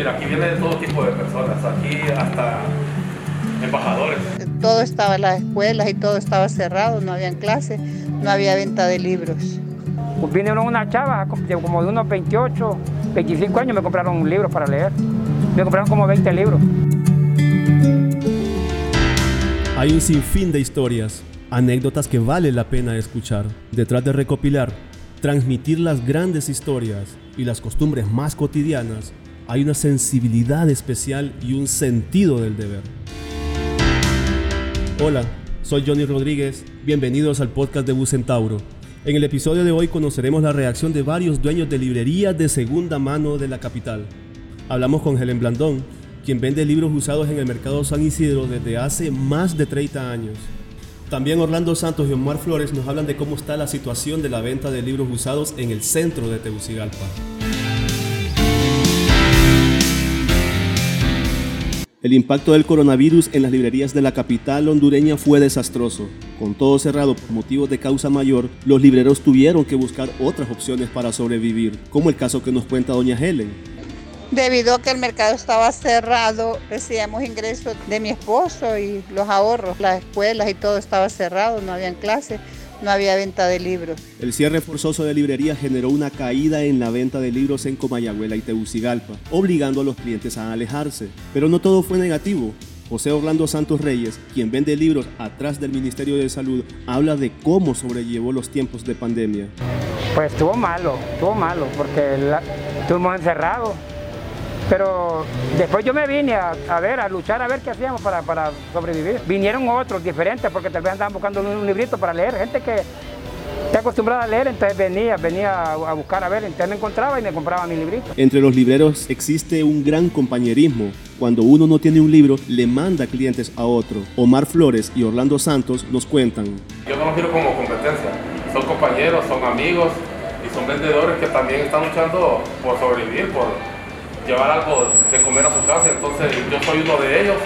Mira, aquí viene de todo tipo de personas, aquí hasta embajadores. Todo estaba en las escuelas y todo estaba cerrado, no había clases, no había venta de libros. Pues vinieron una chava como de unos 28, 25 años, me compraron un libro para leer. Me compraron como 20 libros. Hay un sinfín de historias, anécdotas que vale la pena escuchar. Detrás de recopilar, transmitir las grandes historias y las costumbres más cotidianas, hay una sensibilidad especial y un sentido del deber. Hola, soy Johnny Rodríguez, bienvenidos al podcast de Bucentauro. En el episodio de hoy conoceremos la reacción de varios dueños de librerías de segunda mano de la capital. Hablamos con Helen Blandón, quien vende libros usados en el mercado San Isidro desde hace más de 30 años. También Orlando Santos y Omar Flores nos hablan de cómo está la situación de la venta de libros usados en el centro de Tegucigalpa. El impacto del coronavirus en las librerías de la capital hondureña fue desastroso. Con todo cerrado por motivos de causa mayor, los libreros tuvieron que buscar otras opciones para sobrevivir, como el caso que nos cuenta doña Helen. Debido a que el mercado estaba cerrado, recibíamos ingresos de mi esposo y los ahorros, las escuelas y todo estaba cerrado, no habían clases, no había venta de libros. El cierre forzoso de librerías generó una caída en la venta de libros en Comayagüela y Tegucigalpa, obligando a los clientes a alejarse. Pero no todo fue negativo. José Orlando Santos Reyes, quien vende libros atrás del Ministerio de Salud, habla de cómo sobrellevó los tiempos de pandemia. Pues estuvo malo, estuvo malo, porque estuvimos encerrados pero después yo me vine a, ver, a luchar, a ver qué hacíamos para, sobrevivir. Vinieron otros diferentes porque tal vez andaban buscando un, librito para leer. Gente que está acostumbrada a leer, entonces venía, venía a buscar a ver, entonces me encontraba y me compraba mi librito. Entre los libreros existe un gran compañerismo. Cuando uno no tiene un libro, le manda clientes a otro. Omar Flores y Orlando Santos nos cuentan. Yo no los quiero como competencia. Son compañeros, son amigos y son vendedores que también están luchando por sobrevivir, por llevar algo de comer a su casa, entonces yo soy uno de ellos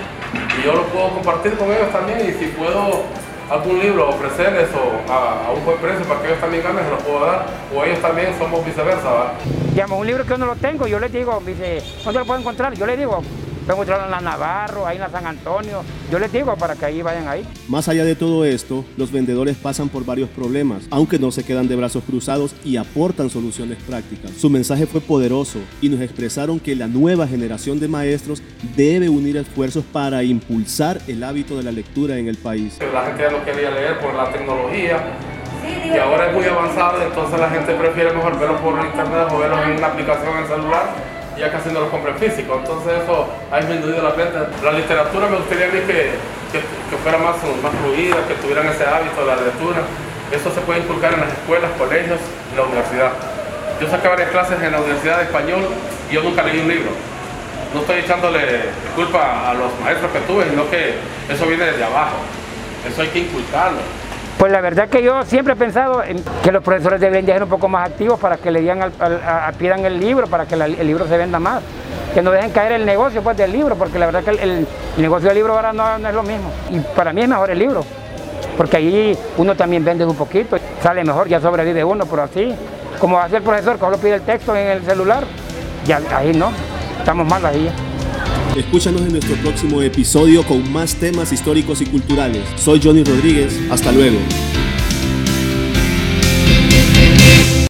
y yo lo puedo compartir con ellos también y si puedo algún libro ofrecerles o a, un buen precio para que ellos también ganen, se lo puedo dar o ellos también somos viceversa. ¿va? Digamos, un libro que yo no lo tengo, yo les digo, dice, ¿dónde lo puedo encontrar? Yo les digo, Pueden encontrarlo en la Navarro, ahí en la San Antonio. Yo les digo para que ahí vayan ahí. Más allá de todo esto, los vendedores pasan por varios problemas, aunque no se quedan de brazos cruzados y aportan soluciones prácticas. Su mensaje fue poderoso y nos expresaron que la nueva generación de maestros debe unir esfuerzos para impulsar el hábito de la lectura en el país. La gente ya no quería leer por la tecnología, y ahora es muy avanzado, entonces la gente prefiere mejor verlo por internet o verlo en una aplicación en el celular ya casi no los compren físico. Entonces eso ha disminuido la venta. La literatura me gustaría a mí que, que, fuera más, más fluida, que tuvieran ese hábito de la lectura. Eso se puede inculcar en las escuelas, colegios y la universidad. Yo saqué varias clases en la Universidad de Español y yo nunca leí un libro. No estoy echándole culpa a los maestros que tuve, sino que eso viene desde abajo. Eso hay que inculcarlo. Pues la verdad que yo siempre he pensado en que los profesores deberían ser un poco más activos para que le digan al, pidan el libro, para que el libro se venda más. Que no dejen caer el negocio pues, del libro, porque la verdad que el, negocio del libro ahora no, es lo mismo. Y para mí es mejor el libro, porque ahí uno también vende un poquito, sale mejor, ya sobrevive uno, pero así, como hace el profesor, que solo pide el texto en el celular, ya ahí no, estamos mal ahí. Escúchanos en nuestro próximo episodio con más temas históricos y culturales. Soy Johnny Rodríguez. Hasta luego.